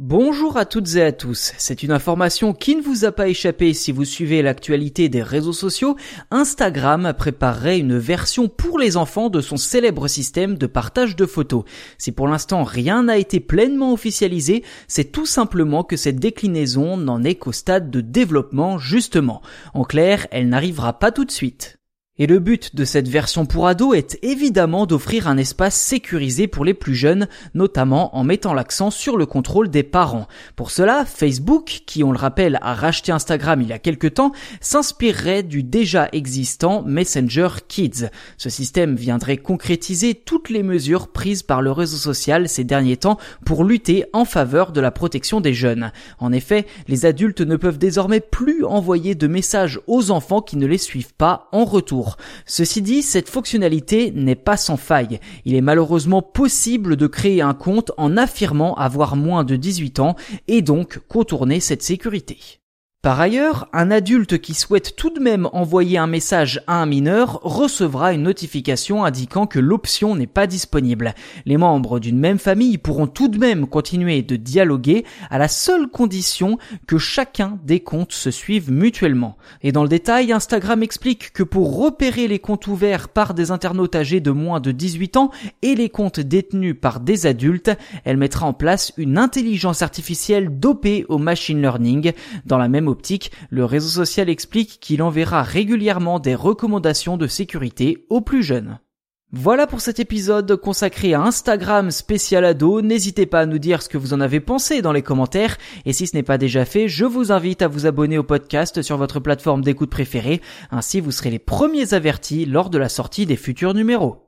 Bonjour à toutes et à tous. C'est une information qui ne vous a pas échappé si vous suivez l'actualité des réseaux sociaux. Instagram préparerait une version pour les enfants de son célèbre système de partage de photos. Si pour l'instant rien n'a été pleinement officialisé, c'est tout simplement que cette déclinaison n'en est qu'au stade de développement justement. En clair, elle n'arrivera pas tout de suite. Et le but de cette version pour ados est évidemment d'offrir un espace sécurisé pour les plus jeunes, notamment en mettant l'accent sur le contrôle des parents. Pour cela, Facebook, qui on le rappelle a racheté Instagram il y a quelques temps, s'inspirerait du déjà existant Messenger Kids. Ce système viendrait concrétiser toutes les mesures prises par le réseau social ces derniers temps pour lutter en faveur de la protection des jeunes. En effet, les adultes ne peuvent désormais plus envoyer de messages aux enfants qui ne les suivent pas en retour. Ceci dit, cette fonctionnalité n'est pas sans faille. Il est malheureusement possible de créer un compte en affirmant avoir moins de 18 ans et donc contourner cette sécurité. Par ailleurs, un adulte qui souhaite tout de même envoyer un message à un mineur recevra une notification indiquant que l'option n'est pas disponible. Les membres d'une même famille pourront tout de même continuer de dialoguer à la seule condition que chacun des comptes se suive mutuellement. Et dans le détail, Instagram explique que pour repérer les comptes ouverts par des internautes âgés de moins de 18 ans et les comptes détenus par des adultes, elle mettra en place une intelligence artificielle dopée au machine learning dans la même le réseau social explique qu'il enverra régulièrement des recommandations de sécurité aux plus jeunes. Voilà pour cet épisode consacré à Instagram spécial ado. N'hésitez pas à nous dire ce que vous en avez pensé dans les commentaires. Et si ce n'est pas déjà fait, je vous invite à vous abonner au podcast sur votre plateforme d'écoute préférée. Ainsi, vous serez les premiers avertis lors de la sortie des futurs numéros.